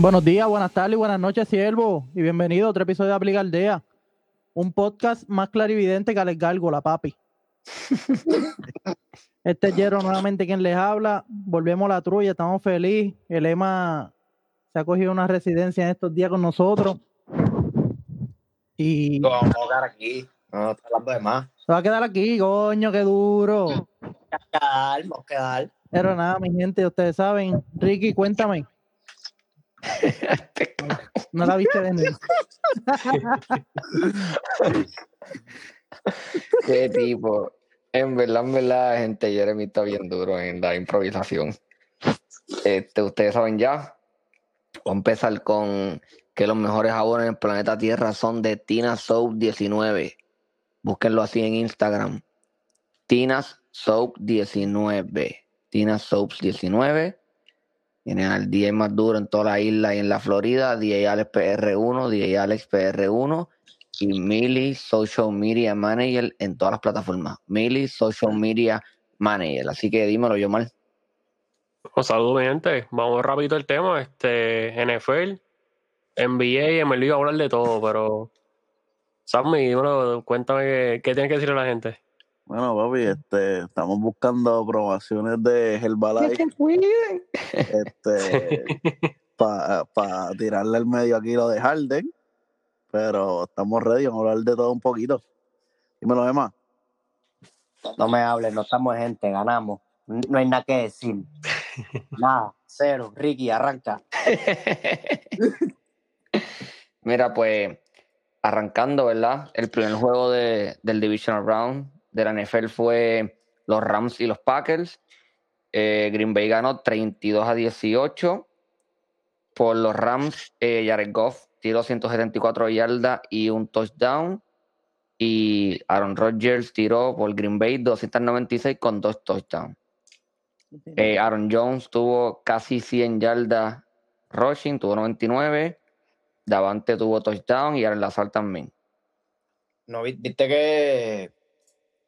Buenos días, buenas tardes y buenas noches, siervo. Y bienvenido a otro episodio de Aplica Aldea. Un podcast más clarividente que Alex la papi. este es Jero nuevamente quien les habla. Volvemos a la trulla, estamos felices. El EMA se ha cogido una residencia en estos días con nosotros. Y. Vamos a quedar aquí. No, está hablando de más. Se va a quedar aquí, coño, qué duro. Quedar, vamos a quedar. Pero nada, mi gente, ustedes saben. Ricky, cuéntame. No la viste venir. Qué tipo. En verdad, en verdad, gente, Jeremy está bien duro en la improvisación. Este, ustedes saben ya. Voy a empezar con que los mejores jabones en el planeta Tierra son de Tina Soap 19. Búsquenlo así en Instagram. Tina Soap 19. Tina Soaps 19. Tienen al DJ más duro en toda la isla y en la Florida, DJ Alex PR1, DJ Alex PR1 y Mili Social Media Manager en todas las plataformas. Mili Social Media Manager. Así que dímelo yo mal. Pues saludos, gente. Vamos rápido el tema. Este, NFL, NBA, MLB, a hablar de todo, pero Sammy, dímelo, cuéntame qué, tiene que decirle a la gente. Bueno, papi, este, estamos buscando aprobaciones de Herbalife. Este, para tirarle el medio aquí lo de Harden. Pero estamos ready, vamos a hablar de todo un poquito. Dímelo, demás. No me hables, no estamos gente, ganamos. No hay nada que decir. nada, cero. Ricky, arranca. Mira, pues, arrancando, ¿verdad? El primer juego de, del Divisional Round de la NFL fue los Rams y los Packers. Eh, Green Bay ganó 32 a 18. Por los Rams, eh, Jared Goff tiró 174 yardas y un touchdown. Y Aaron Rodgers tiró por Green Bay 296 con dos touchdowns. Eh, Aaron Jones tuvo casi 100 yardas rushing, tuvo 99. Davante tuvo touchdown y Aaron Lazar también. No, viste que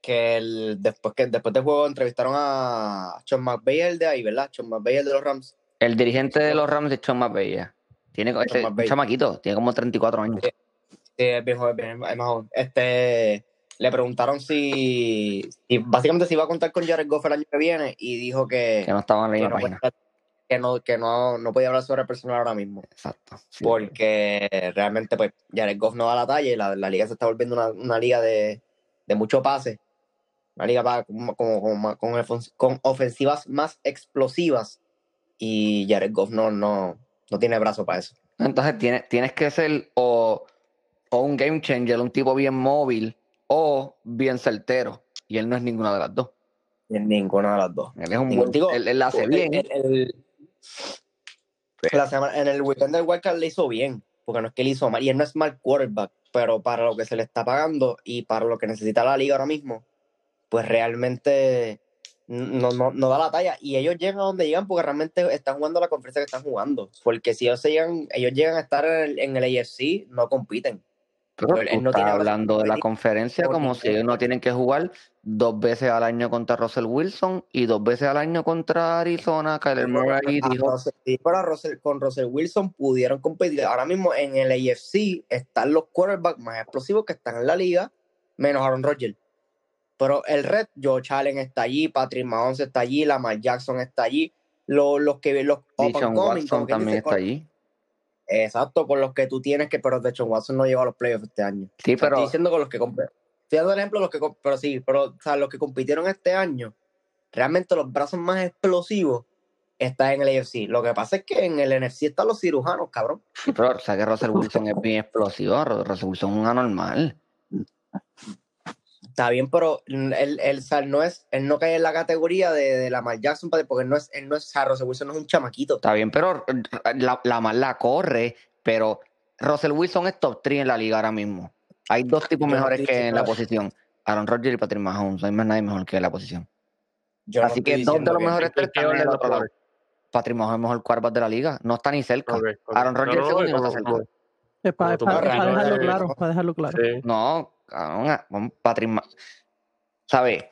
que el, después que después del juego entrevistaron a Sean McVay de ahí, ¿verdad? Sean McVay de los Rams. El dirigente de los Rams es Sean McVay. Tiene este, un chamaquito, tiene como 34 años. Sí, es bien joven, es más joven. Este, le preguntaron si, básicamente si iba a contar con Jared Goff el año que viene y dijo que, que no estaba en la misma página. que no, que no, no podía hablar sobre el personal ahora mismo. Exacto. porque realmente, pues, Jared Goff no da la talla y la, la liga se está volviendo una, una liga de, de mucho pase una liga para, como, con, ofensivas más explosivas y Jared Goff no, no, no tiene brazo para eso. Entonces tienes, tienes que ser o, un game changer, un tipo bien móvil o bien certero. Y él no es ninguna de las dos. En ninguna de las dos. Él es un buen, él, hace bien. en el weekend del Wildcard le hizo bien, porque no es que le hizo mal. Y él no es mal quarterback, pero para lo que se le está pagando y para lo que necesita la liga ahora mismo, pues realmente no, no, da la talla. Y ellos llegan a donde llegan porque realmente están jugando la conferencia que están jugando. Porque si ellos llegan, ellos llegan a estar en el, AFC, no compiten. Pero él no hablando de la conferencia como si ellos no tienen que jugar dos veces al año contra Russell Wilson y dos veces al año contra Arizona. Kyler Murray dijo. para Russell, con Russell Wilson pudieron competir. Ahora mismo en el AFC están los quarterbacks más explosivos que están en la liga, menos Aaron Rodgers. Pero el red, Joe Allen está allí, Patrick Mahomes está allí, Lamar Jackson está allí, los, los que los Watson también está allí. Exacto, con los que tú tienes que, pero de hecho Watson no llegó a los playoffs este año. Sí, pero estoy diciendo con los que Estoy dando el ejemplo los que pero sí, pero o sea, los que compitieron este año, realmente los brazos más explosivos están en el AFC. Lo que pasa es que en el NFC están los cirujanos, cabrón. Sí, pero o sea que Russell Wilson es bien explosivo, Russell Wilson es un anormal. Está bien, pero él, él, no es, él no cae en la categoría de, de Lamar Jackson, porque no es, él no es Russell Wilson no es un chamaquito. Está bien, pero la, Lamar la corre, pero Russell Wilson es top 3 en la liga ahora mismo. Hay dos tipos mejores que en la posición. Aaron Rodgers y Patrick Mahomes. No hay más nadie mejor que en la posición. Así que dos de los mejores tres están en el otro lado. Patrick Mahomes es el mejor quarterback de la liga. No está ni cerca. Aaron Rodgers es segundo y no está cerca. Para, dejarlo claro, para dejarlo claro. No, Patrick, ¿sabes?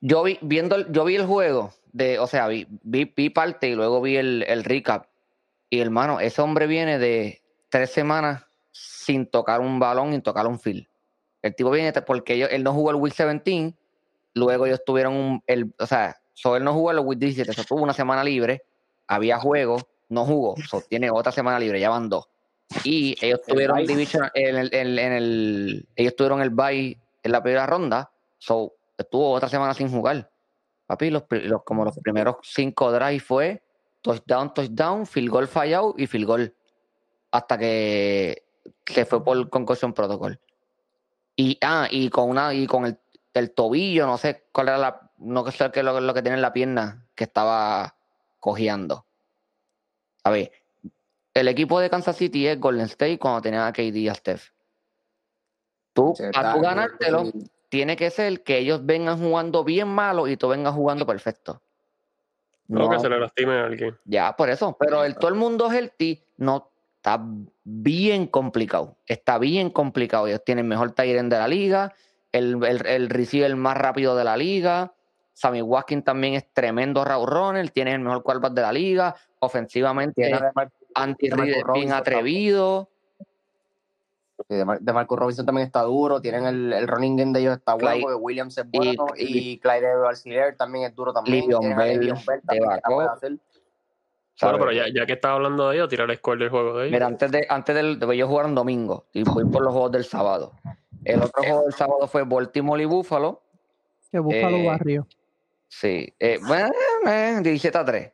Yo vi, viendo, yo vi el juego de, o sea, vi, vi, parte y luego vi el, el recap Y hermano, ese hombre viene de tres semanas sin tocar un balón y tocar un field. El tipo viene porque ellos- él no jugó el Week 17, luego ellos tuvieron un, el, o sea, so él no jugó el Week 17, so tuvo una semana libre, había juego, no jugó, so tiene otra semana libre, ya van dos. Y ellos El tuvieron bye. division, en el, en, en el, ellos tuvieron el bye en la primera ronda, so estuvo otra semana sin jugar. Papi, los, los- como los primeros cinco drives fue touchdown, touchdown, field goal fallado y field goal. Hasta que se fue por concussion protocol. Y, ah, y con una, y con el, el tobillo, no sé cuál era la, no sé qué es lo, lo que tiene en la pierna que estaba cojeando. A ver, el equipo de Kansas City es Golden State cuando tenía a KD y a Steph. Tú, Sí, a tú ganártelo, tiene que ser que ellos vengan jugando bien malo y tú vengas jugando perfecto. No, No, que se le lastime a alguien. ya, por eso. Pero el todo el mundo healthy no está bien complicado. Está bien complicado. Ellos tienen mejor tight end de la liga, el, el, el receiver más rápido de la liga. Sammy Watkins también es tremendo route runner, tiene el mejor quarterback de la liga. Ofensivamente, Tiene de Mar- Andy Reid es bien atrevido. sí, de Mar- de Marcus Robinson también está duro. Tienen el, el running game de ellos está bueno, Clyde- porque Williams es y- bueno. Y, Clyde Arciller también es duro también. A Bell Bell de también. Bueno, ¿sabes? pero ya, ya que estás hablando de ellos, tirar el score del juego de ellos. Mira, antes de, antes del, de ellos jugaron domingo y voy por los juegos del sábado. El otro juego del sábado fue Baltimore y Buffalo. Que Búfalo Eh, barrio. Sí, eh, bueno, eh, 17 a 3.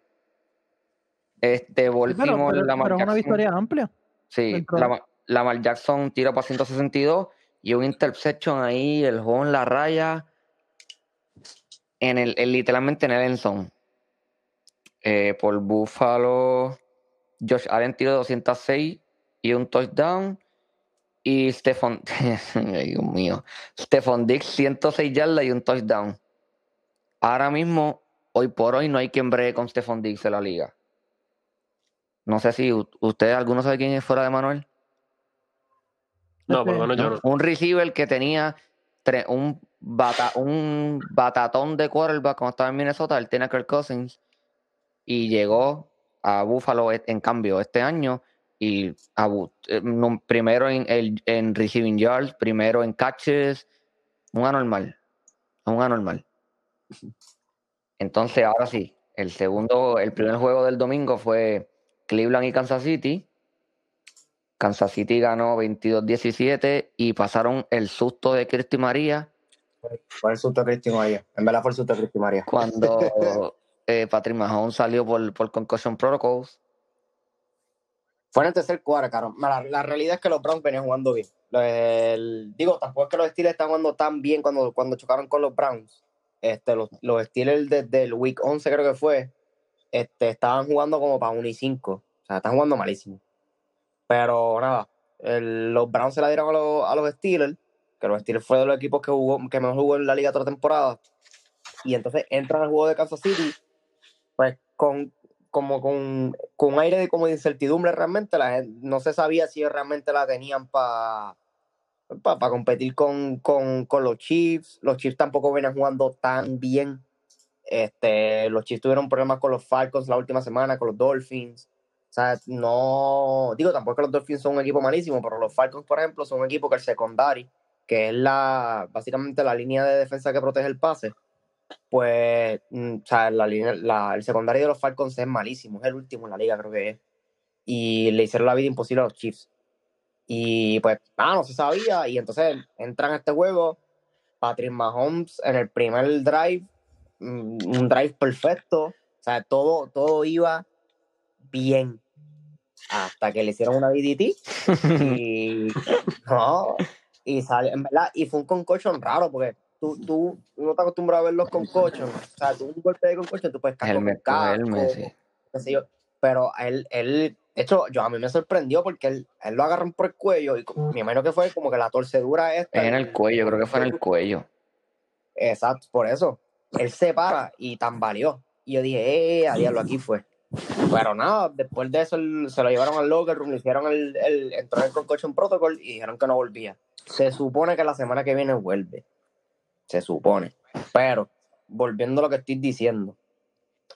Este, Sí, pero, Baltimore, pero- Lamar pero es una Jackson. victoria amplia. Sí, Lamar, Lamar Jackson tira para 162 y un interception ahí, el juego en la raya, en el, en- literalmente en el end zone. Eh, por Buffalo, Josh Allen tiró 206 y un touchdown. Y Stephon, ay, Dios mío, Stephon Dix 106 yardas y un touchdown. Ahora mismo, hoy por hoy, no hay quien bregue con Stephon Dix en la liga. No sé si ustedes, alguno sabe quién es fuera de Manuel. No, por lo menos yo ¿no? Un receiver que tenía un, bata- un batatón de quarterback cuando estaba en Minnesota, él tiene a Kirk Cousins, y llegó a Buffalo e- en cambio este año, y a eh, primero en, el- en receiving yards, primero en catches, un anormal, un anormal. Entonces, ahora sí, el segundo, el primer juego del domingo fue Cleveland y Kansas City. Kansas City ganó 22-17 y pasaron el susto de Cristi María Fue el susto de Cristi María. En verdad fue el susto de Cristi María. cuando eh, Patrick Mahomes salió por, por Concussion Protocols. Fue en el tercer cuarto, caro. La, la realidad es que los Browns venían jugando bien. El- digo, tampoco es que los Steelers están jugando tan bien cuando, cuando chocaron con los Browns. Este, los, los Steelers desde el Week 11 creo que fue, este, estaban jugando como para 1 y 5. O sea, están jugando malísimo. Pero nada, los Browns se la dieron a los, a los Steelers, que los Steelers fue de los equipos que, jugó, que mejor jugó en la liga toda temporada. Y entonces entran al juego de Kansas City, pues con como con, con un aire de como de incertidumbre realmente, la gente, no se sabía si realmente la tenían para para competir con, con, con los Chiefs. Los Chiefs tampoco venían jugando tan bien. Este, los Chiefs tuvieron problemas con los Falcons la última semana, con los Dolphins. O sea, no, digo, tampoco que los Dolphins son un equipo malísimo, pero los Falcons, por ejemplo, son un equipo que el secondary, que es la, básicamente la línea de defensa que protege el pase, pues, mm, o sea, la línea, el secundario de los Falcons es malísimo, es el último en la liga, creo que es. Y le hicieron la vida imposible a los Chiefs. Y pues, ah, no se sabía. Y entonces entran a este juego. Patrick Mahomes en el primer drive, un drive perfecto. O sea, todo, todo iba bien. Hasta que le hicieron una DDT. Y no, y sale, en verdad, y fue un concussion raro, porque tú, tú no te acostumbras a ver los concussions. O sea, tú un golpe de concussion, tú puedes caer con casco, helmet, sí. qué sé yo. Pero él, él, de hecho, yo a mí me sorprendió porque él, él lo agarran por el cuello y co- me imagino que fue como que la torcedura esta. Es en el cuello, creo que fue en el cuello. Exacto, por eso. Él se para y tambaleó. Y yo dije, eh, a diablo, aquí fue. Pero nada, después de eso se lo llevaron al locker room, le hicieron el, el entró en el concussion protocol y dijeron que no volvía. Se supone que la semana que viene vuelve. Se supone. Pero, volviendo a lo que estoy diciendo,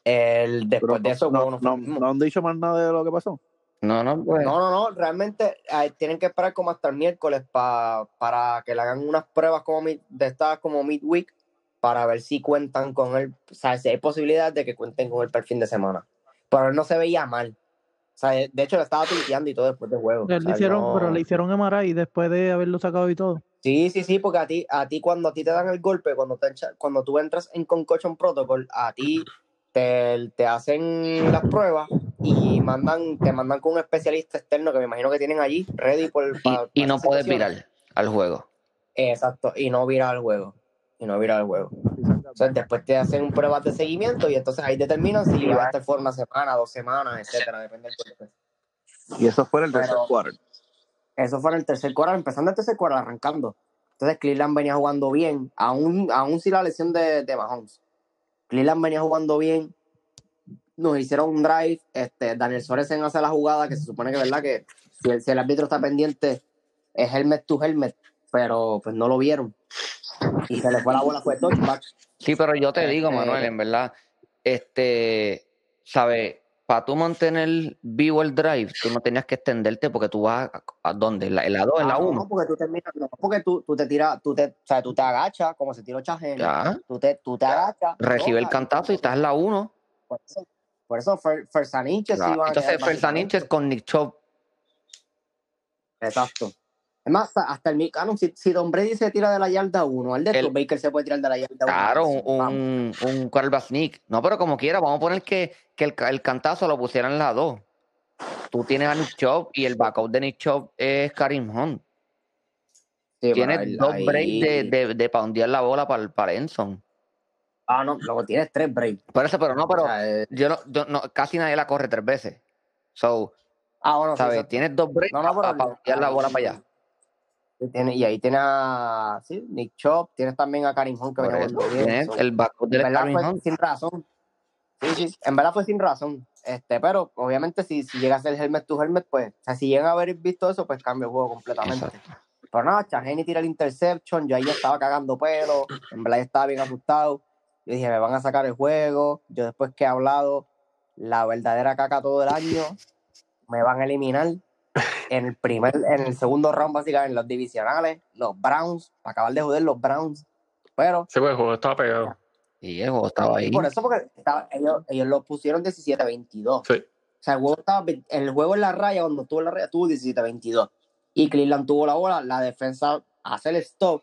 el, Pero después de eso, no, bueno, no, no han dicho más nada de lo que pasó. No, no, pues. No, no, no, realmente eh, tienen que esperar como hasta el miércoles pa- para que le hagan unas pruebas como mid- de estas como midweek para ver si cuentan con él, o sea, si hay posibilidad de que cuenten con él para el fin de semana. Pero él no se veía mal. O sea, de hecho le estaba tuiteando y todo después del juego. Le O sea, hicieron, no- pero le hicieron MRI después de haberlo sacado y todo. Sí, sí, sí, porque a ti, a ti cuando a ti te dan el golpe, cuando te cuando tú entras en Concussion Protocol, a ti te, te hacen las pruebas y mandan, te mandan con un especialista externo que me imagino que tienen allí, ready por Y, pa- y para no puedes virar al juego. Exacto, y no virar el juego. Y no virar el juego. Entonces después te hacen pruebas de seguimiento y entonces ahí determinan si vas a estar fuera una semana, dos semanas, etcétera, depende del golpe. Y eso fue en el tercer quarter. Eso fue en el tercer cuarto, empezando el tercer cuarto, arrancando. Entonces Cleveland venía jugando bien, aún, aún sin la lesión de, de Mahomes. Cleveland venía jugando bien, nos hicieron un drive, este, Daniel Sorensen hace la jugada, que se supone que verdad que si el, si el árbitro está pendiente, es helmet to helmet, pero pues no lo vieron. Y se le fue la bola, fue touchback. Sí, pero yo te digo, Este- Manuel, en verdad, este, ¿sabes? Para tú mantener vivo el drive, tú no tenías que extenderte porque tú vas a, a dónde, en la, en la 2, en la Ah, 1. No, porque tú terminas, no, porque tú, tú te tiras, tú te, o sea, tú te agachas, como se tiró Chajén, Ya, tú te, tú te agachas. recibe el cantazo y estás en la 1. Por eso, por eso Fer, Fersaninches Ya. iba a Entonces, Fersaninches con Nick Chop, Exacto. Es más, hasta, el Micano, si, si Don Brady se tira de la yarda 1, el de El- Baker se puede tirar de la yarda 1. claro, un, un, un quarterback sneak. No, pero como quiera, vamos a poner que, que el, el cantazo lo pusieran la 2. Tú tienes a Nick Chop y el backup de Nick Chop es Karim Hunt. Tienes dos breaks de, de, de poundear la bola para, para Enson. Ah, no, luego tienes tres breaks. Por eso, pero no, pero O sea, eh, yo no, yo no- casi nadie la corre tres veces. So, ah, bueno, sí, ¿sabes? exacto. Tienes dos breaks No, no, pero para poundear la ahí- bola para allá. Y tiene- y ahí tienes a sí, Nick Chop, tienes también a Karim Hunt que venía bien. el backup en del verdad fue Hunt. sin razón. Sí, sí, en verdad fue sin razón. Este, pero obviamente si, si llega a ser helmet to helmet, pues, o sea, si llegan a haber visto eso, pues cambia el juego completamente. Exacto. Pero nada, Chaheni tira el interception, yo ahí estaba cagando pelo, en verdad estaba bien asustado. Yo dije, me van a sacar el juego. Yo después que he hablado la verdadera caca todo el año, me van a eliminar en el primer, en el segundo round, básicamente, en los divisionales, los Browns, para acabar de joder los Browns. Pero Sí, pues el juego estaba pegado. Y el juego estaba ahí. por eso, porque estaba- ellos, ellos lo pusieron 17-22. Sí. O sea, el juego, estaba, el juego en la raya, cuando estuvo en la raya, tuvo 17-22. Y Cleveland tuvo la bola, la defensa hace el stop.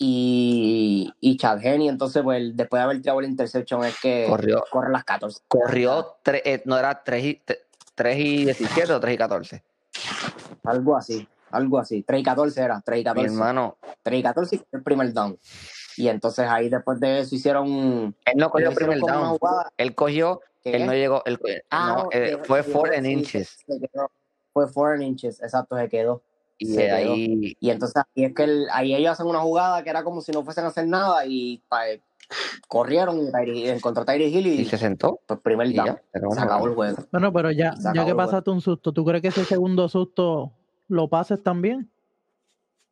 Y, y Chad Henne, entonces, pues, después de haber tirado el interception, es que Corrió, corre las 14. corrió tre- eh, no era 3 y, 3 y 17 o 3 y 14. Algo así, algo así. 3 y 14 era, 3 y Mi 14. hermano, 3 y 14 y el primer down. Y entonces ahí después de eso hicieron. él no cogió hicieron primer down. Él cogió, que él no llegó, él, Ah, no, eh, fue que- 4 sí, inches. Fue 4 inches, exacto, se quedó. Y se de quedó. ahí, Y entonces ahí es que el- ahí ellos hacen una jugada que era como si no fuesen a hacer nada y pa- corrieron y, encontró Tyree Hill y, y se sentó. pues primer down. ya, se acabó Se acabó el juego. Bueno, pero ya, ya que pasaste un susto, ¿tú crees que ese segundo susto lo pases también?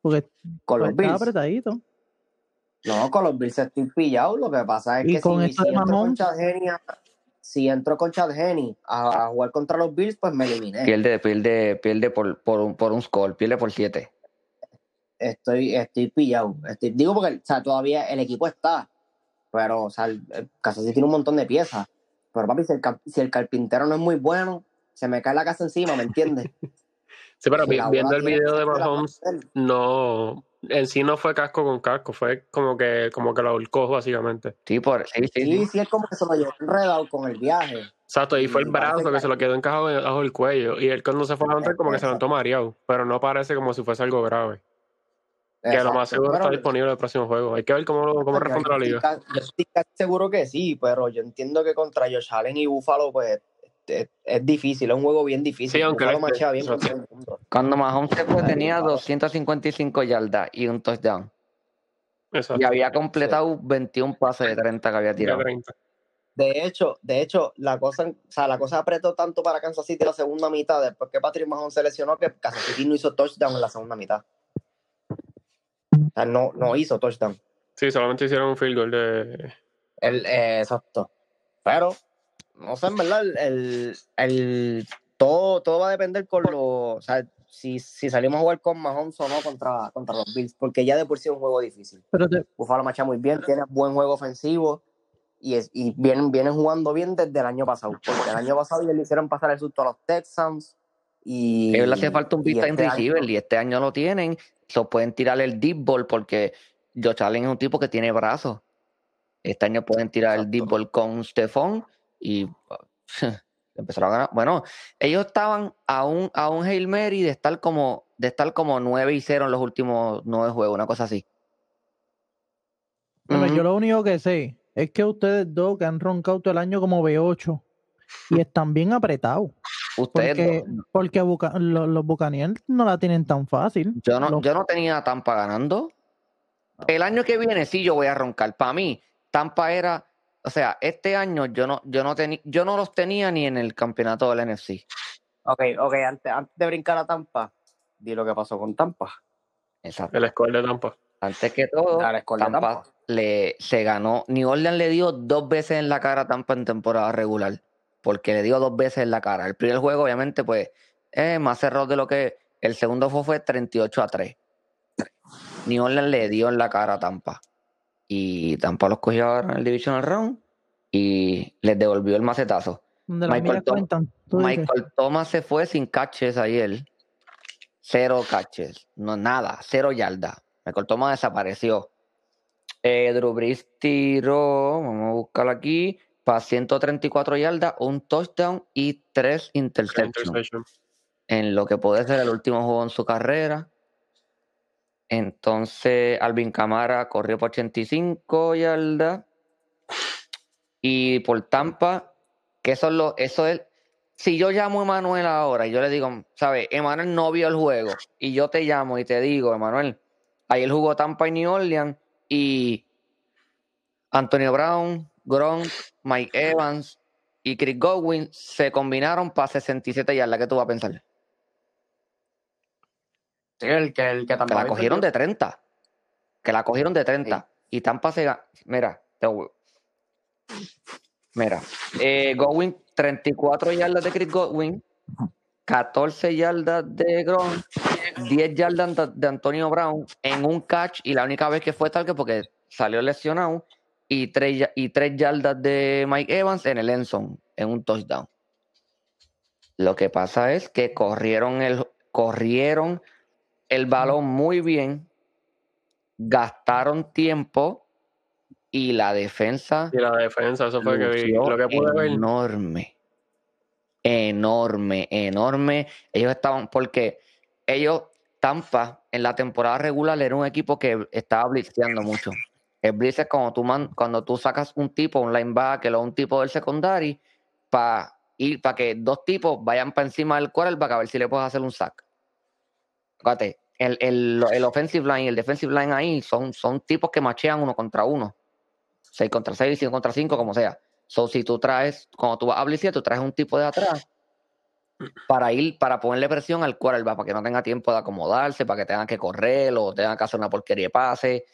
Porque Con pues, los está Bills. apretadito. No, con los Bills estoy pillado. Lo que pasa es Y que con si, si de entro con. Chad Henne a- si entro con Chad Henne a, a jugar contra los Bills, pues me eliminé. Pierde, pierde, pierde por, por, un, por un score, pierde por 7. Estoy, estoy pillado. Estoy- digo porque o sea, todavía el equipo está, pero o sea, el, el Kansas City tiene un montón de piezas. Pero papi, si el, cap- si el carpintero no es muy bueno, se me cae la casa encima, ¿me entiendes? Sí, pero Si vi- la viendo el video de Mahomes, no, en sí no fue casco con casco, fue como que, como que lo ahorcó básicamente. Sí, por, sí, sí, Sí, sí. sí, es como que se lo llevó enredado con el viaje. Exacto, y fue el Y brazo que que- se lo quedó encajado bajo el cuello. Y él cuando se fue a levantar como que se levantó mareado, pero no parece como si fuese algo grave. Que lo más Exacto, seguro pero- está disponible el próximo juego. Hay que ver cómo, cómo responde yo la liga. estoy Yo estoy casi seguro que sí, pero yo entiendo que contra Josh Allen y Buffalo, pues es, es difícil, es un juego bien difícil. Sí, aunque bien sí. Cuando Mahomes se fue tenía Buffalo. 255 yardas y un touchdown. Exacto. Y había completado 21 pases de 30 que había tirado. 30. De hecho, de hecho, la cosa, o sea, la cosa apretó tanto para Kansas City la segunda mitad, después que Patrick Mahomes se lesionó, que Kansas City no hizo touchdown en la segunda mitad. Sea, no, no hizo touchdown. Sí, solamente hicieron un field goal de. El, eh, exacto. Pero, no sé, en verdad, el, el, el- todo, todo va a depender con lo, o sea, si, si salimos a jugar con Mahomes o no contra, contra los Bills, porque ya de por sí es un juego difícil. Pero te- Buffalo marcha muy bien, tiene buen juego ofensivo y, es, y vienen, vienen jugando bien desde el año pasado. Porque el año pasado ya le hicieron pasar el susto a los Texans. Y, le hace falta un time este receiver año- y este año lo tienen. So pueden tirarle el deep ball porque Josh Allen es un tipo que tiene brazos. Este año pueden tirar el deep ball con Stephon y empezaron a ganar. Bueno, ellos estaban a un, a un Hail Mary de estar como de estar como 9 y 0 en los últimos nueve juegos, una cosa así. Bueno, yo lo único que sé es que ustedes dos que han roncado todo el año como B8 y están bien apretados. Ustedes Porque, porque Buca- lo- los Buccaneers no la tienen tan fácil. Yo no, Los- yo no tenía Tampa ganando. El año que viene sí yo voy a roncar. Para mí, Tampa era, o sea, este año yo no, yo no tenía, yo no los tenía ni en el campeonato del NFC. Ok, ok, antes, antes de brincar a Tampa, di lo que pasó con Tampa. Exacto. El score de Tampa. Antes que todo, Tampa Tampa. le se ganó. New Orleans le dio dos veces en la cara a Tampa en temporada regular. Porque le dio dos veces en la cara. El primer juego, obviamente, pues, es más error de lo que. El segundo fue, fue 38 a 3. New Orleans le dio en la cara a Tampa. Y Tampa los cogió ahora en el Divisional Round y les devolvió el macetazo. Michael Tom- cuentan. Thomas se fue sin catches ayer. Cero catches. No, nada. Cero yardas. Michael Thomas desapareció. Eh, Drew Brees tiró, vamos a buscarlo aquí, para 134 yardas, un touchdown y tres interceptions. Interception. En lo que puede ser el último juego en su carrera. Entonces, Alvin Camara corrió por 85 yardas. Y por Tampa, que eso es lo, eso es. Si yo llamo a Emanuel ahora y yo le digo, ¿sabes? Emanuel no vio el juego. Y yo te llamo y te digo, Emanuel, ayer jugó Tampa y New Orleans y Antonio Brown, Gronk, Mike Evans y Chris Godwin se combinaron para 67 yardas. ¿Qué tú vas a pensar? Sí, el que, el que Que también. la cogieron de 30. Que la cogieron de 30. Y Tampa se Mira, te voy- Mira, eh, Godwin, 34 yardas de Chris Godwin, 14 yardas de Gronk, 10 yardas de Antonio Brown en un catch y la única vez que fue tal que porque salió lesionado y 3, y tres yardas de Mike Evans en el Enson en un touchdown. Lo que pasa es que corrieron el corrieron el balón muy bien, gastaron tiempo y la defensa Y la defensa, eso fue que vi. Lo que pude ver. enorme, enorme, enorme. Ellos estaban, porque ellos, Tampa, en la temporada regular era un equipo que estaba blitzeando mucho. El blitz es cuando tú, man- cuando tú sacas un tipo, un linebacker o un tipo del secondary, para para que dos tipos vayan para encima del quarterback a ver si le puedes hacer un sack. Fíjate, el, el, el offensive line y el defensive line ahí son, son tipos que machean uno contra uno. 6 contra 6, 5 contra 5, como sea. So, si tú traes, cuando tú vas a blitzear, tú traes un tipo de atrás para ir, para ponerle presión al quarterback, para que no tenga tiempo de acomodarse, para que tenga que correr o tenga que hacer una porquería de pase.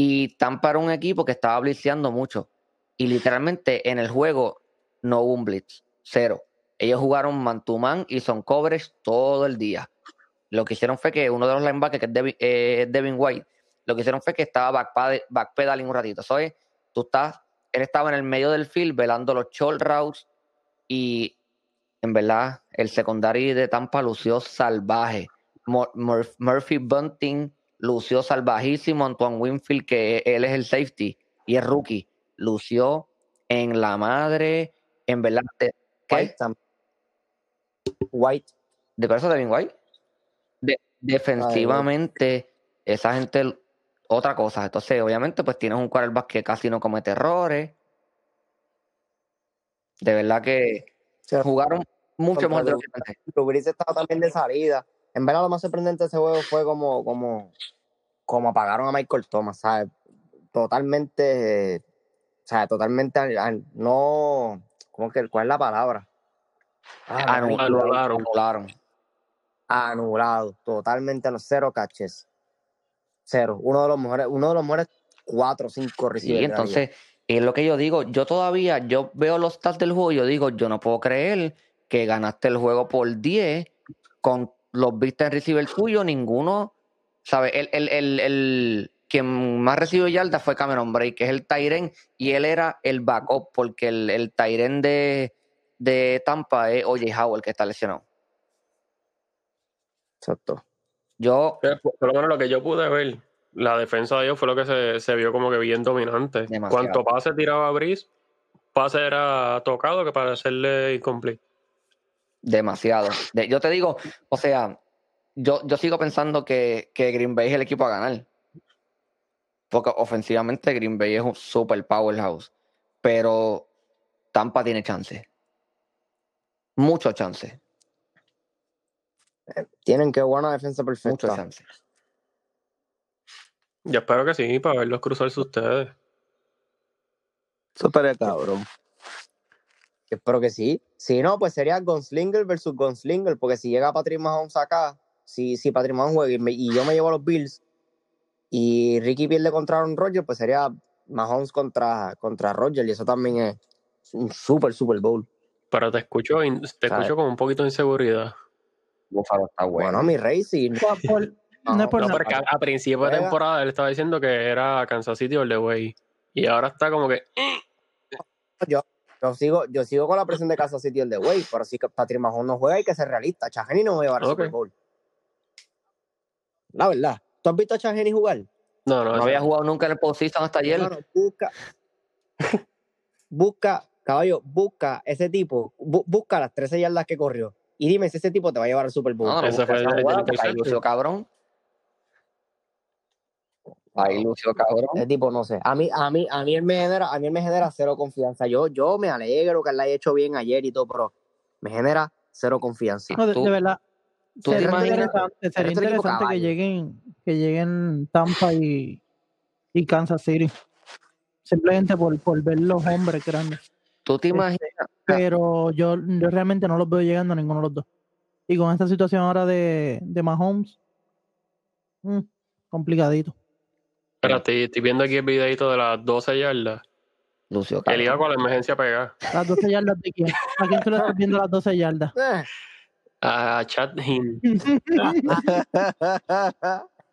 Y Tampa era un equipo que estaba blitzeando mucho. Y literalmente en el juego no hubo un blitz. Cero. Ellos jugaron man to man y son coverage todo el día. Lo que hicieron fue que uno de los linebackers, que es Devin, eh, White, lo que hicieron fue que estaba backped- backpedaling un ratito. Eso es, tú estás, él estaba en el medio del field velando los short routes y en verdad el secondary de Tampa lució salvaje. Mur- Mur- Murphy Bunting lució salvajísimo. Antoine Winfield, que él es el safety y es rookie, lució en la madre. En verdad, de, ¿qué? White. White. ¿De eso Devin White? De- defensivamente, esa gente, otra cosa. Entonces, obviamente, pues tienes un quarterback que casi no comete errores. De verdad que Sí. jugaron mucho mejor de lo que pensé. También de salida. En verdad, lo más sorprendente de ese juego fue como, como, como apagaron a Michael Thomas, ¿sabes? Totalmente, eh, o sea, totalmente, al- al- no, ¿cómo que, cuál es la palabra? Ah, Anu- Anulado. lo anularon. anularon. anulado, totalmente a los cero catches. Cero. Uno de los mejores, uno de los mejores cuatro o cinco receivers. liga. entonces, es lo que yo digo. Yo todavía, yo veo los stats del juego y yo digo, yo no puedo creer que ganaste el juego por 10 con los viste en receiver tuyo, ninguno, ¿sabes? El, el, el, el quien más recibió yardas fue Cameron Bray, que es el Tyren, y él era el backup, porque el, el Tyren de, de Tampa es Oye Howell, que está lesionado. Exacto. Yo, Eh, Por lo menos lo que yo pude ver, la defensa de ellos fue lo que se, se vio como que bien dominante. Demasiado. Cuanto pase tiraba Brice, pase era tocado que para hacerle incomplete. Demasiado. De- yo te digo, o sea, yo, yo sigo pensando que, que Green Bay es el equipo a ganar. Porque ofensivamente Green Bay es un super powerhouse. Pero Tampa tiene chance. Mucho chance. Tienen que buena defensa Mucho perfecta. chance. Yo espero que sí, para verlos cruzarse ustedes. Eso estaría cabrón. Yo espero que sí. Si no, pues sería Gunslinger versus Gunslinger, porque si llega Patrick Mahomes acá, si, si Patrick Mahomes juega y, me- y yo me llevo a los Bills y Ricky pierde contra Aaron Rodgers, pues sería Mahomes contra, contra Rodgers y eso también es un super Super Bowl. Pero te escucho, te escucho con un poquito de inseguridad. Está bueno. Bueno, mi rey, sí. Por- por- no es por No, nada. porque a, a principio de temporada él estaba diciendo que era Kansas City all the way. Y ahora está como que. Yo sigo, yo sigo con la presión de Kansas City el de Way, pero si Patrick Mahomes no juega hay que ser realista. Chaheni no va a llevar el Ok. Super Bowl. La verdad. ¿Tú has visto a Chaheni jugar? No, no, No había jugado nunca en el postseason hasta ayer. Hermano, busca, busca, caballo, busca ese tipo, bu- busca las 13 yardas que corrió y dime si ese tipo te va a llevar al Super Bowl. No, no, Ese fue el ahí interception. lució cabrón. Ahí lució cabrón. Ese tipo no sé. A mí, a mí, a mí él me genera, a mí él me genera cero confianza. Yo, yo me alegro que él la haya hecho bien ayer y todo, pero me genera cero confianza. No, de, tú- de verdad. ¿Tú te sería interesante, sería interesante que lleguen, que lleguen Tampa y, y Kansas City. Simplemente por, por ver los hombres grandes. ¿Tú te imaginas? Pero yo, yo realmente no los veo llegando a ninguno de los dos. Y con esta situación ahora de, de Mahomes, mm, complicadito. Espera, estoy, estoy viendo aquí el videito de las 12 yardas. Lució Él iba con la emergencia pegada. Las 12 yardas de quién? ¿A quién tú le estás viendo las 12 yardas? Eh, A Chad Hinn.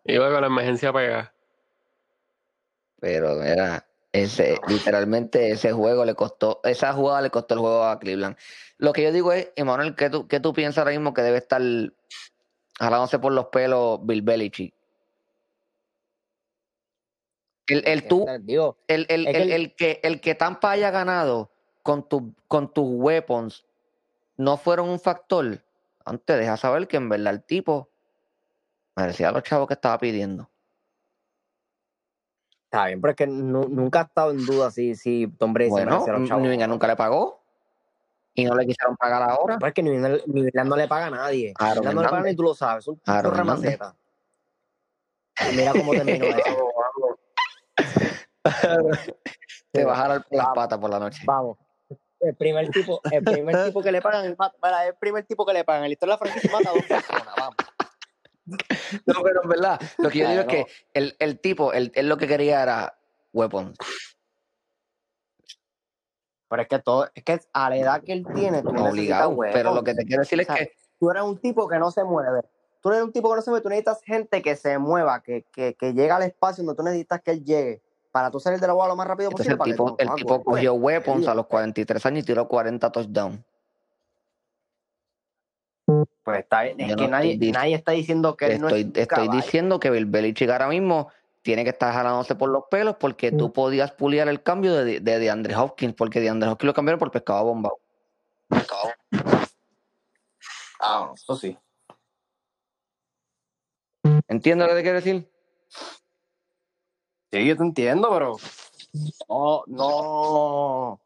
Iba con la emergencia pegada. Pero era ese, literalmente ese juego le costó, esa jugada le costó el juego a Cleveland. Lo que yo digo es, Emanuel, ¿qué tú, qué tú piensas ahora mismo que debe estar jalándose por los pelos Bill Belichick? El, el tú, Digo, el, el, el, el- que, el que Tampa haya ganado con, tu, con tus weapons no fueron un factor, antes deja saber que en verdad el tipo merecía los chavos que estaba pidiendo. está bien, pero es que nu- nunca ha estado en duda si, si Tom Brady se Bueno, a los chavos. Nunca le pagó y no le quisieron pagar ahora. Pues es que New England, New England no le paga a nadie. A New England no le paga ni tú lo sabes. Es un A Aaron chorro de Hernández. maceta. Y Mira cómo terminó eso. Te va a por las patas por la noche. Vamos. El primer tipo, el primer tipo que le pagan, el, para, el primer tipo que le pagan. En la historia de la franquicia mata a dos personas. Vamos. No, pero en verdad, lo que yo digo es que el, el tipo, él, él lo que quería era weapons. Pero es que todo, es que a la edad que él tiene, tú necesitas Obligado. Pero lo que te quiero decir es O sea, que Tú eres un tipo que no se mueve. Tú eres un tipo que no se mueve. Tú necesitas gente que se mueva, que, que, que llegue al espacio donde tú necesitas que él llegue. Para tú salir de la bola lo más rápido entonces posible. el que tipo, el cogió weapons digo, a los 43 años y tiró 40 touchdowns. Pues está bien. Es Yo que no nadie, nadie está diciendo que él no Estoy, es estoy caballo. diciendo que Bill Belichick ahora mismo tiene que estar jalándose por los pelos porque tú podías puliar el cambio de, de, de Andre Hopkins, porque de Andre Hopkins lo cambiaron por pescado bombado. Ah, eso sí. ¿Entiendes lo que te quiero decir? Sí, yo te entiendo, pero. No, no.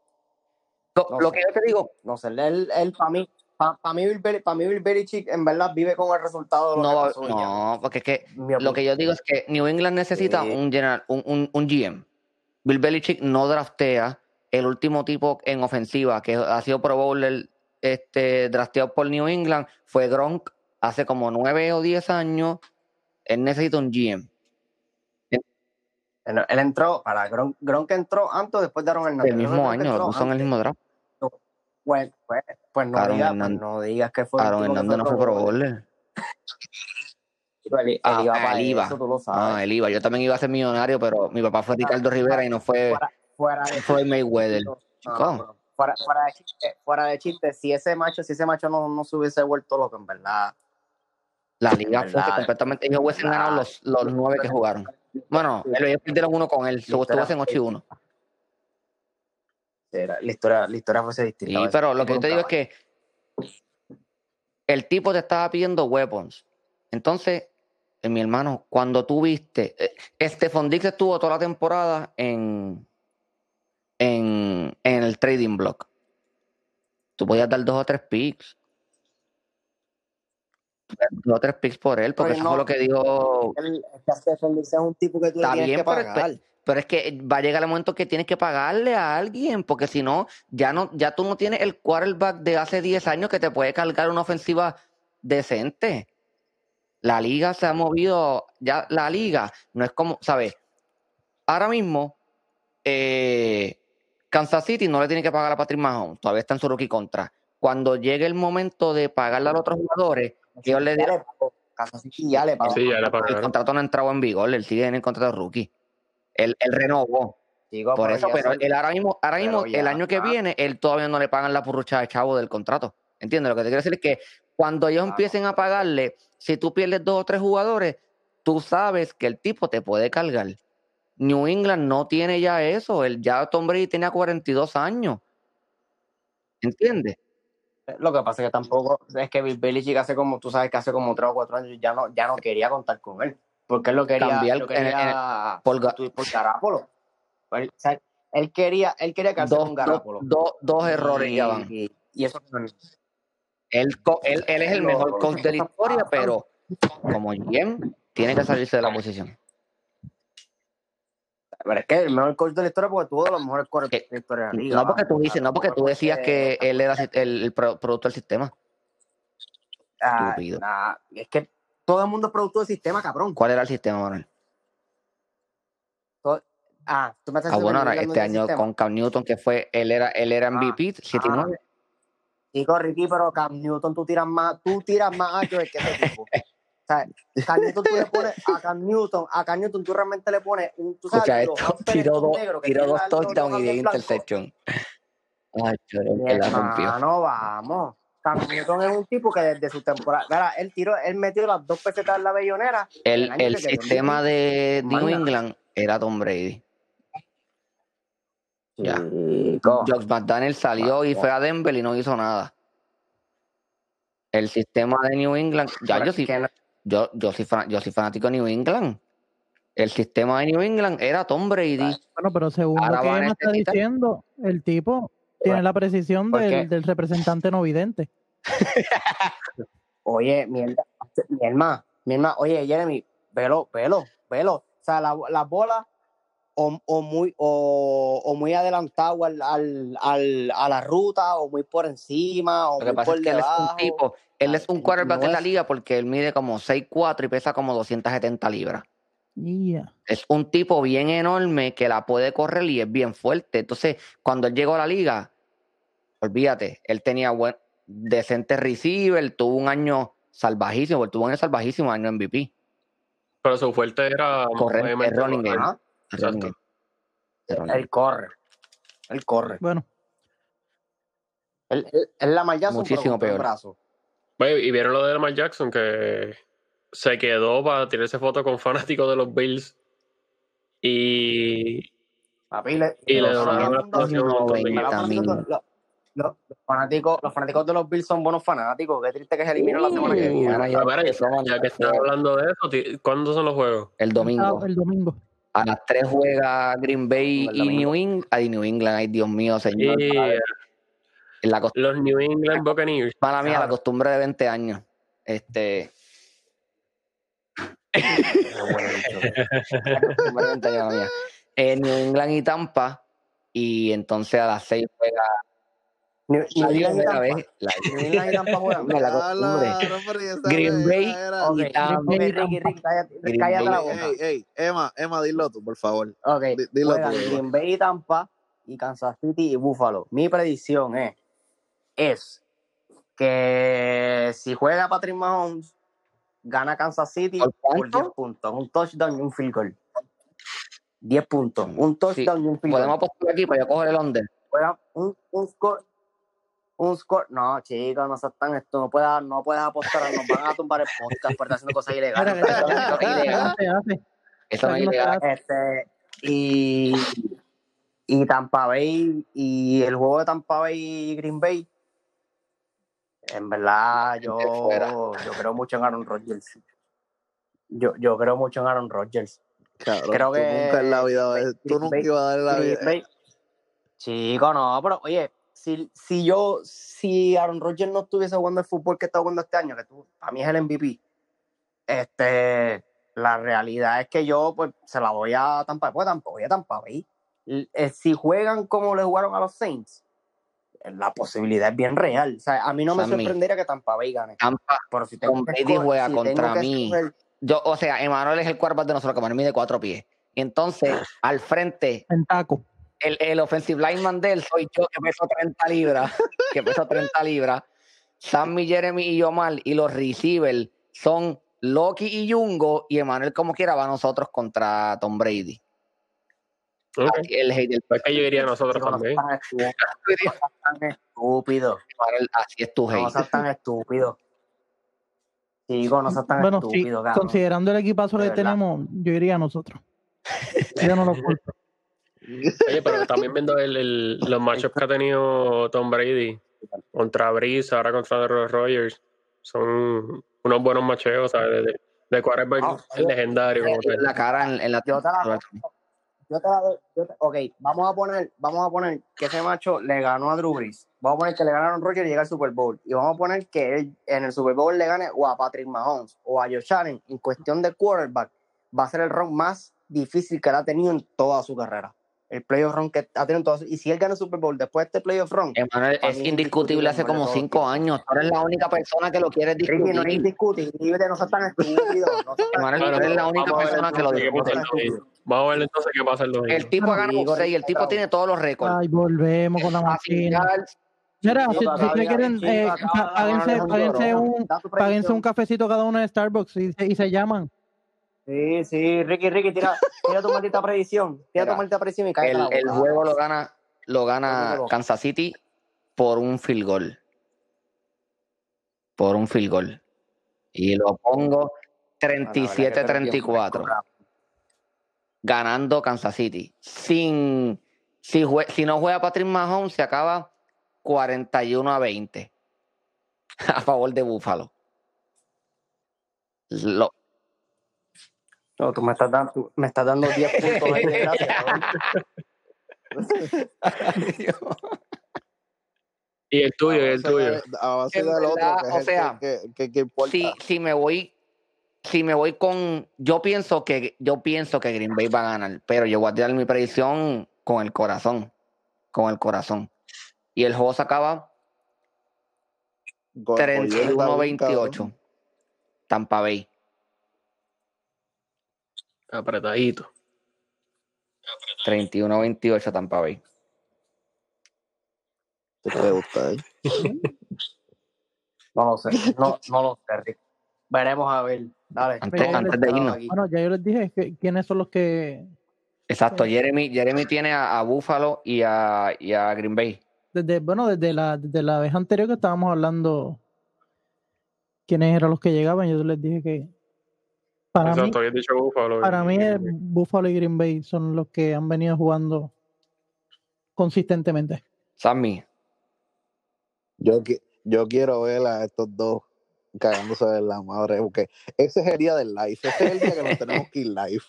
Lo, No lo que yo te digo, No sé, él, él para mí, para mí, pa' mí Bill Belichick en verdad vive con el resultado de lo no, que no, porque es que lo que yo digo es que New England necesita Sí. un general, un, un, un GM. Bill Belichick no draftea el último tipo en ofensiva que ha sido Pro Bowler este, drafteado por New England fue Gronk hace como nueve o diez años. Él necesita un GM. Él, él entró, para Gronk, Gronk entró antes o después de Aaron Hernández. El mismo Gronk año, lo puso en el mismo draft. Pues, pues, pues no, digas, pues no digas que fue el Aaron Hernández no fue pro bowler. Él Ah, iba para él iba. eso, tú lo Ah, sabes. él iba. Yo también iba a ser millonario, pero mi papá fue Ricardo Rivera y no fue fuera, fuera de Floyd Mayweather. No, Chico. no, fuera, fuera de chiste, fuera de chiste, si ese macho, si ese macho no, no se hubiese vuelto loco, en verdad. La liga fue Verdad. completamente. Ellos hubiesen ganado los, los nueve que jugaron. Bueno, ellos perdieron uno con él. Estuvo en 8 y 1. Era- la historia, la historia fuese distinta. Sí, pero lo que yo te digo es que el tipo te estaba pidiendo weapons. Entonces, eh, mi hermano, cuando tú viste, eh, Stephon Dix estuvo toda la temporada en, en, en el trading block. Tú podías dar dos o tres picks. Dos o tres picks por él, porque Pero eso no. fue lo que dijo. Él- es es un tipo que tú Está bien, que pero, pagar. espe- pero es que va a llegar el momento que tienes que pagarle a alguien, porque si no, ya no, ya tú no tienes el quarterback de hace 10 años que te puede cargar una ofensiva decente. La liga se ha movido, ya la liga no es como, ¿sabes? Ahora mismo, eh, Kansas City no le tiene que pagar a Patrick Mahomes, todavía está en su rookie contra. Cuando llegue el momento de pagarle a los otros jugadores, ellos le Ya dieron le pagó. Kansas City ya le pagó. Sí, ya le el pagaron. contrato no ha entrado en vigor, él sigue en el contrato de rookie. Él, él renovó. Por eso, pero él ahora mismo, ahora mismo, el año que viene, él todavía no le pagan la purrucha de chavo del contrato. ¿Entiendes? Lo que te quiero decir es que cuando ellos Claro. empiecen a pagarle, si tú pierdes dos o tres jugadores, tú sabes que el tipo te puede cargar. New England no tiene ya eso. El, ya Tom Brady tenía 42 años. ¿Entiendes? Lo que pasa es que tampoco es que Bill Belichick hace como, tú sabes que hace como tres o cuatro años ya no, ya no quería contar con él. Porque él lo quería, Cambiar lo en- en- quería por por Garapolo. Él, o sea, él quería, él quería quedarse Dos, con dos, errores ya van. Y, y eso Él, él, él es el mejor coach de la historia, pero como GM, tiene que salirse de la posición. Pero es que el mejor coach de la historia porque tuvo de los mejores coaches de la historia de la liga. No porque tú dices, no porque tú decías que él era el, el pro- producto del sistema. Ah, nah, es que todo el mundo es producto del sistema, cabrón. ¿Cuál era el sistema, Manuel? Ah, tú me estás Ah, bueno, ahora este año sistema. con Cam Newton, que fue, él era, él era Ah, MVP, 7 y ah. 9. Chico, Ricky, pero Cam Newton tú tiras más, tú tiras más que ese tipo. Sea, Cam Newton tú le pones a Cam Newton, a Cam Newton tú realmente le pones un, tú sabes, Escucha esto, tiró dos, tiró dos touchdowns y ojos 10 blancos. interception. Ay, choro, Mi que la rompió. hermano, vamos. Cam Newton es un tipo que desde su temporada, mira, él tiró, él metió las dos pesetas en la bellonera. El, el sistema de New. England era Tom Brady. Ya. Josh McDaniel salió y fue a Denver y no hizo nada. El sistema de New England, ya yo sí, no- yo, yo, soy fan- yo soy fanático de New England. El sistema de New England era Tom Brady. Bueno, pero según Ahora lo que Emma está diciendo, el tipo tiene la precisión del, del representante no vidente. Oye, mierda, mi hermano, mi oye, Jeremy, velo, velo, velo. O sea, la, la bola o, o muy o, o muy adelantado al, al, al- a la ruta o muy por encima o Lo que muy pasa por es que él es debajo. un tipo, él es un no quarterback en la liga porque él mide como 6'4 y pesa como 270 libras. Yeah. Es un tipo bien enorme que la puede correr y es bien fuerte. Entonces, cuando él llegó a la liga, olvídate, él tenía buen, decente receiver, tuvo un año salvajísimo, él tuvo un año salvajísimo, año MVP. Pero su fuerte era. Correr, el running game. correr. Exacto. él corre. Él corre. Bueno, Él, él, él la Jackson, Muchísimo peor. brazo. Oye, y vieron lo de Lamar Jackson que se quedó para tirarse foto con fanáticos de los Bills y, Papi, le- y le los donaron los fanáticos- los- fanáticos, de los Bills son buenos fanáticos. Qué triste que se eliminen la semana que viene. ya Ah, Ya que están hablando de eso, ¿cuándo son los juegos? El domingo. el domingo. A las 3 juega Green Bay y. New England. Ay, New England, ay, Dios mío, señor. La costumbre los New England Buccaneers. Mala mía, la Claro. costumbre de 20 años. Este. La costumbre de 20 años, mala mía. Eh, New England y Tampa. Y entonces a las 6 juega. Tampa. ¿ves? La- New England y Tampa juegan. Mira, la. Green Bay cállate, la Bay. boca. Ey, ey, Emma, Emma, dilo tú, por favor. Ok, dilo tú. Green Bay y Tampa y Kansas City y Buffalo. Mi predicción es, es que si juega Patrick Mahomes, gana Kansas City ¿Por por cuánto? 10 puntos, un touchdown y un field goal. 10 puntos, un touchdown y un field Podemos goal. apostar aquí para yo coger el under. Un score. Un score. No, chicos, no seas tan esto. No puedes, no puedes apostar. Nos van a tumbar el podcast por estar haciendo cosas ilegales. Eso no es ilegal. Este, y, y Tampa Bay y el juego de Tampa Bay y Green Bay. En verdad, yo, yo creo mucho en Aaron Rodgers. Yo, yo creo mucho en Aaron Rodgers. Cabrón, Creo tú que nunca en la vida, tú nunca ibas a dar la vida. Bay- Chico, no, pero oye, si, si yo, si Aaron Rodgers no estuviese jugando el fútbol que está jugando este año, que tú, para mí es el MVP, este, la realidad es que yo, pues, se la doy a Tampa, pues, Tampa, voy a Tampa Bay. Eh, Si juegan como le jugaron a los Saints, la posibilidad es bien real. O sea, a mí no me Sammy. sorprendería que Tampa Bay gane. Tampa, Pero si tengo que escoger- juega si contra tengo que mí. escoger- yo, o sea, Emanuel es el quarterback de nosotros, que Emanuel mide cuatro pies. Entonces, al frente, En taco. El, el offensive lineman de él soy yo, que peso 30 libras, que peso 30 libras. Sammy, Jeremy y Yomar, y los receivers son Loki y Jungo, y Emanuel, como quiera, va a nosotros contra Tom Brady. El hate del Es que yo diría a nosotros no también. seas tan estúpido, no seas tan estúpido. Emanuel, así es tu No hate. seas tan estúpido. Chico, no seas tan Bueno, sí, estúpido, cabrón. considerando el equipazo que tenemos, yo iría a nosotros. Yo no lo culpo. Oye, pero también viendo el, el- los matchups que ha tenido Tom Brady contra Breeze, ahora contra los Rogers, son unos buenos macheos, ¿sabes? De, de quarterback Ah, el legendario. Como En tal. la cara, en, en la Yo te la yo te la doy- yo te- ok, vamos a poner, vamos a poner que ese macho le ganó a Drew Brees. Vamos a poner que le ganaron Roger y llega al Super Bowl. Y vamos a poner que él en el Super Bowl le gane o a Patrick Mahomes o a Josh Allen. En cuestión de quarterback, va a ser el run más difícil que él ha tenido en toda su carrera. El playoff run que ha tenido su Y si él gana el Super Bowl después de este playoff run, Emanuel es es indiscutible hace como el cinco años. Tú eres la única persona que lo quieres Ricky, no es discutir. indiscutible, no seas tan estúpido. No Emanuel, tú eres la única persona que lo discute. Vamos a ver entonces qué pasa en los El tipo ha ganado seis y el tipo tiene todos los récords. Ay, volvemos con la máquina. Mira, si, ustedes quieren, eh, páguense, un cafecito cada uno de Starbucks y, se- y se llaman. Sí, sí, Ricky, Ricky, tira, tira tu maldita predicción. Tira Mira, tu maldita predicción y cállate el, el juego lo gana, lo gana. Kansas City por un field goal. Por un field goal. Y lo pongo Bueno, la verdad que te lo pido, 37-34. Fresco, ganando Kansas City. Sin, si, jue- si no juega Patrick Mahomes, se acaba 41 a 20 a favor de Buffalo. Lo- No, tú me estás dando, tú me estás dando 10 puntos ahí de gracia. Y el tuyo, y el tuyo. A base del otro, verdad, que es o sea, que, que, que, que importa. si, si me voy, si me voy con, yo pienso que, yo pienso que Green Bay va a ganar, pero yo voy a tirar mi predicción con el corazón, con el corazón. Y el juego se acaba Con el pollero está bien, 31-28. cabrón. Tampa Bay. Apretadito. 31-28 Tampa Bay. ¿Qué te gusta, eh? No lo sé, no, no lo sé, Rick. Veremos a ver. Dale. Antes, de irnos. Bueno, ya yo les dije que, quiénes son los que Exacto, Jeremy, Jeremy tiene a, a Buffalo y a, y a Green Bay. desde bueno desde la desde la vez anterior que estábamos hablando quiénes eran los que llegaban yo les dije que para mí Exacto, dicho Buffalo. para y- mí Buffalo y Green Bay son los que han venido jugando consistentemente Sammy, Yo, yo quiero ver a estos dos cagándose de la madre, porque ese es el día del live, ese es el día que nos tenemos que ir live.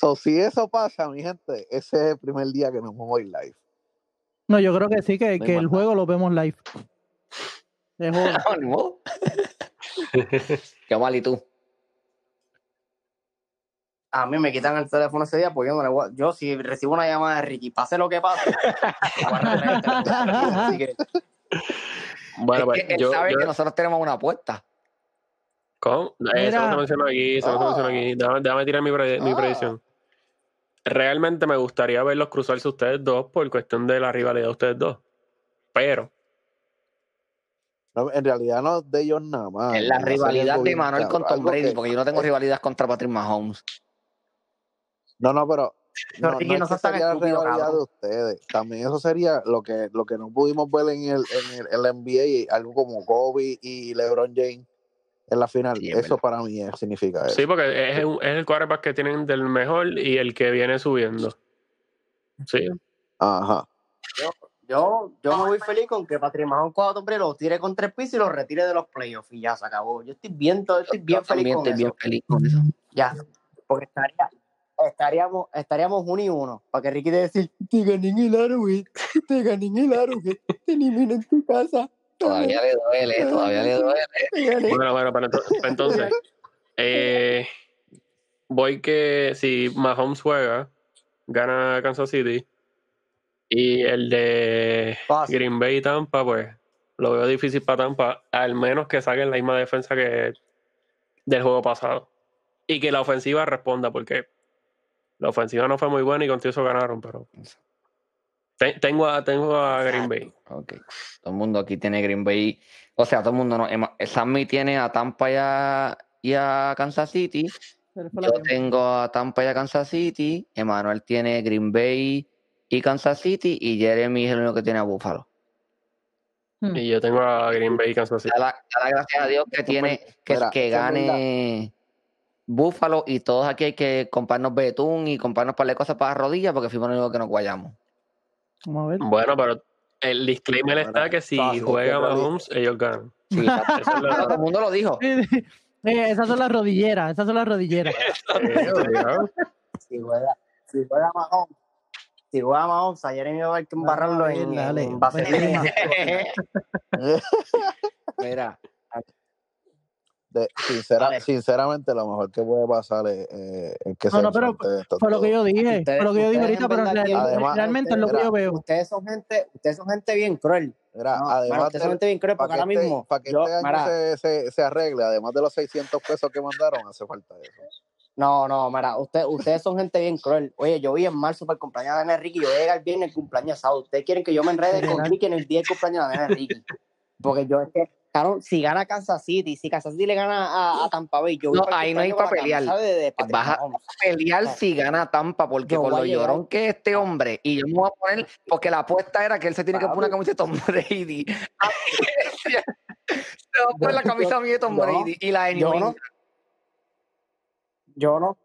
So, si eso pasa, mi gente, ese es el primer día que nos vamos a ir live. no yo creo que sí que, No que el juego lo vemos live. Qué mal, ¿y tú? A mí me quitan el teléfono ese día, pues yo no le voy a- Yo, si recibo una llamada de Ricky, pase lo que pase, que, Bueno, es pues él yo, sabe yo- que nosotros tenemos una apuesta. ¿Cómo? No se menciona aquí, eso no se menciona aquí. Déjame, déjame tirar mi, pre- mi Ah. predicción. Realmente me gustaría verlos cruzarse ustedes dos por cuestión de la rivalidad de ustedes dos. Pero No, en realidad no es de ellos nada más. Es la rivalidad de Manuel con Tom Brady, que- porque yo no tengo rivalidad contra Patrick Mahomes. No, no, pero no, no es no que sería la cabrón. de ustedes. También eso sería lo que, lo que no pudimos ver en el, en el, en la NBA, algo como Kobe y LeBron James en la final. Sí, eso para mí es- significa eso. Sí, porque es, el- es el quarterback que tienen del mejor y el que viene subiendo. Sí. Ajá. Yo, yo me voy feliz con que Patrick Mahomes coja Brady, lo tire con tres pisos y lo retire de los playoffs y ya se acabó. Yo estoy bien, todo- estoy bien Yo feliz también con estoy eso. bien feliz con eso. Ya, porque estaría, estaríamos, estaríamos uno y uno. Para que Ricky te decir, te gané en el Arrowhead, te gané en el Arrowhead, te eliminé en tu casa. Todavía le duele, todavía le duele. Bueno, bueno, ento- entonces, eh, voy que si Mahomes juega, gana Kansas City. Y el de Fácil. Green Bay y Tampa, pues lo veo difícil para Tampa, al menos que saquen la misma defensa que del juego pasado. Y que la ofensiva responda, porque la ofensiva no fue muy buena y con todo eso ganaron, pero te- tengo, a, tengo a Green Bay. Ok. Todo el mundo aquí tiene Green Bay. O sea, todo el mundo no. Emma- Sammy tiene a Tampa y a, y a Kansas City. Yo tengo a Tampa y a Kansas City. Emanuel tiene Green Bay y Kansas City. Y Jeremy es el único que tiene a Buffalo. Hmm. Y yo tengo a Green Bay y Kansas City. Da la, da la gracias a Dios que tiene que, Mira, que es gane Buffalo. Y todos aquí hay que comprarnos betún y comprarnos para cosas para las rodillas porque fuimos los únicos que nos guayamos. Vamos a ver. Bueno, pero el disclaimer Bueno, está que si juega Mahomes, ellos ganan. Sí, todo el mundo lo dijo. Eh, esas son las rodilleras, esas son las rodilleras. Si juega, si juega Mahomes, si juega Mahomes, a Jeremy va a haber que embarrarlo Dale, en, dale. en vaselina. Mira, De- sincera- Dale. sinceramente, lo mejor que puede pasar es, eh, es que No, se no, pero Fue lo que yo dije, Ustedes- fue lo que yo dije ahorita, pero en verdad real- Además, realmente es lo que mira, yo veo. Ustedes son gente, ustedes son gente bien cruel. Mira, No, además mano, ustedes son de- gente bien cruel porque ahora que, este, mismo. para que yo- este año mira, se, se, se arregle, además de los 600 pesos que mandaron, hace falta eso. No, no, mira, usted, ustedes son gente bien cruel. Oye, yo vi en marzo para el cumpleaños de Nene Ricky, yo voy a llegar bien el cumpleaños sábado. Ustedes quieren que yo me enrede con. Ricky en el día del cumpleaños de Nene Ricky. Porque yo es que, claro, si gana Kansas City, si Kansas City le gana a, a Tampa Bay, yo No, para ahí no hay cumpleaños pa' con la pelear. de- pelear si gana Tampa, porque Yo con lo llorón que es este hombre, y yo me voy a poner, porque la apuesta era que él se tiene que poner una camisa de Tom Brady. A mí me decía, Se va a poner la camisa mía de Tom Brady y la de New. Yo no.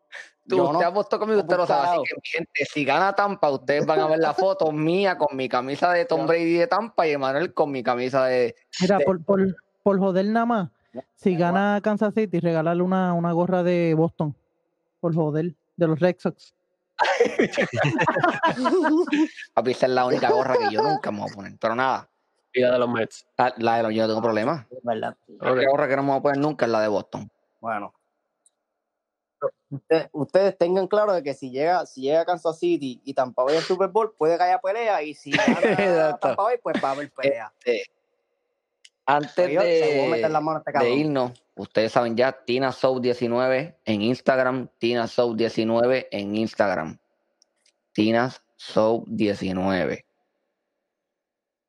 Tú, usted no. apostó conmigo, usted lo sabe. Así que, mi gente, si gana Tampa, ustedes van a ver la foto mía con mi camisa de Tom Brady de Tampa y Emanuel con mi camisa de. Mira, de- por, por, por joder nada más, si gana Kansas City, regalarle una, una gorra de Boston. Por joder, de los Red Sox. Papi, esa es la única gorra que yo nunca me voy a poner. Pero nada, Y la de los Mets. la, la de los yo no tengo problema. Es verdad. La única gorra que no me voy a poner nunca es la de Boston. Bueno. Ustedes, ustedes tengan claro de que si llega, si llega Kansas City y Tampa Bay al Super Bowl, puede que haya pelea. Y si gana. Tampa Bay, pues va a haber pelea. Este, antes Pero yo de, mano este de irnos, ustedes saben ya, Tina Soul 19 en Instagram, Tina Soul 19 en Instagram. Tina Soul 19.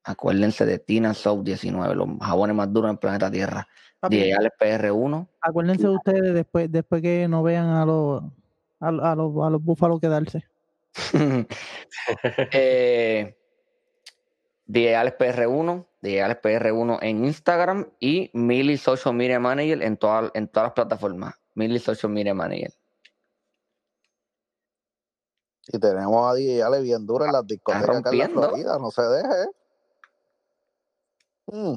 Acuérdense de Tina Soul 19, los jabones más duros del planeta Tierra. Alex PR1. acuérdense de ustedes después, después que no vean a los a, a los, a los búfalos quedarse. eh, DJ Alex PR1, DJ Alex PR1 en Instagram y Milly Social Media Manager en, todas en todas las plataformas. Milly Social Media Manager. Y tenemos a DJ Ale bien duro en las discotecas acá en la rompiendo. Florida, no se deje. Mm.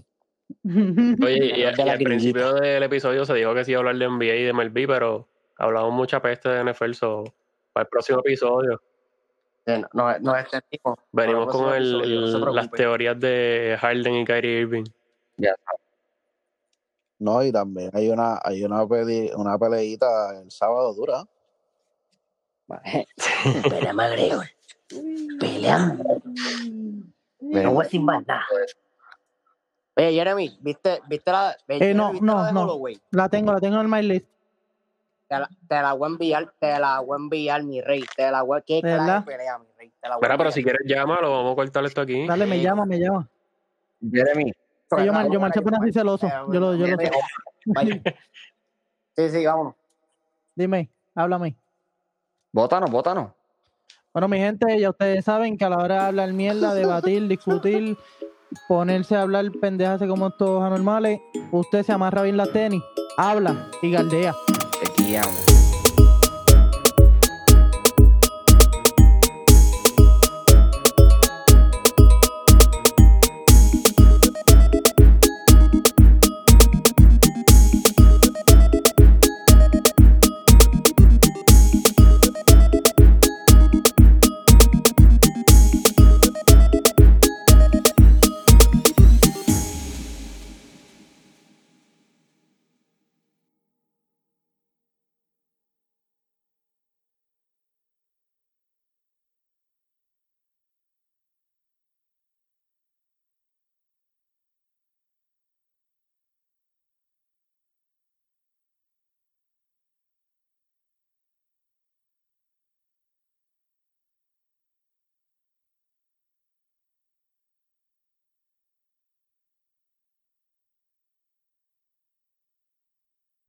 Oye, y, al principio del episodio se dijo que se iba a hablar de NBA y de MLB, pero hablamos mucha peste de NFL, so, para el próximo episodio Sí, No, no, venimos Para el con el- próximo episodio, no se el- las teorías de Harden y Kyrie Irving. Ya No, y también hay una, hay una peli, una peleita el sábado dura. Pelea McGregor. Pelea. No voy a decir más nada. Oye, Jeremy, ¿viste, viste la, eh, no, no, no. Holloway? La tengo, la tengo en el My List. Te la, te la, voy a enviar, te la voy a enviar, mi rey. Te la voy a que pelea, mi rey. Espera, pero si quieres llámalo, vamos a cortar esto aquí. Dale, me llama, me llama. Jeremy. Sí, yo, yo marché por así celoso. Eh, yo lo, yo lo sé. Sí, sí, vámonos. Dime, háblame. Bótanos, bótanos. Bueno, mi gente, ya ustedes saben que a la hora de hablar mierda, debatir, discutir, ponerse a hablar pendejas como estos anormales, usted se amarra bien la tenis, habla y galdea.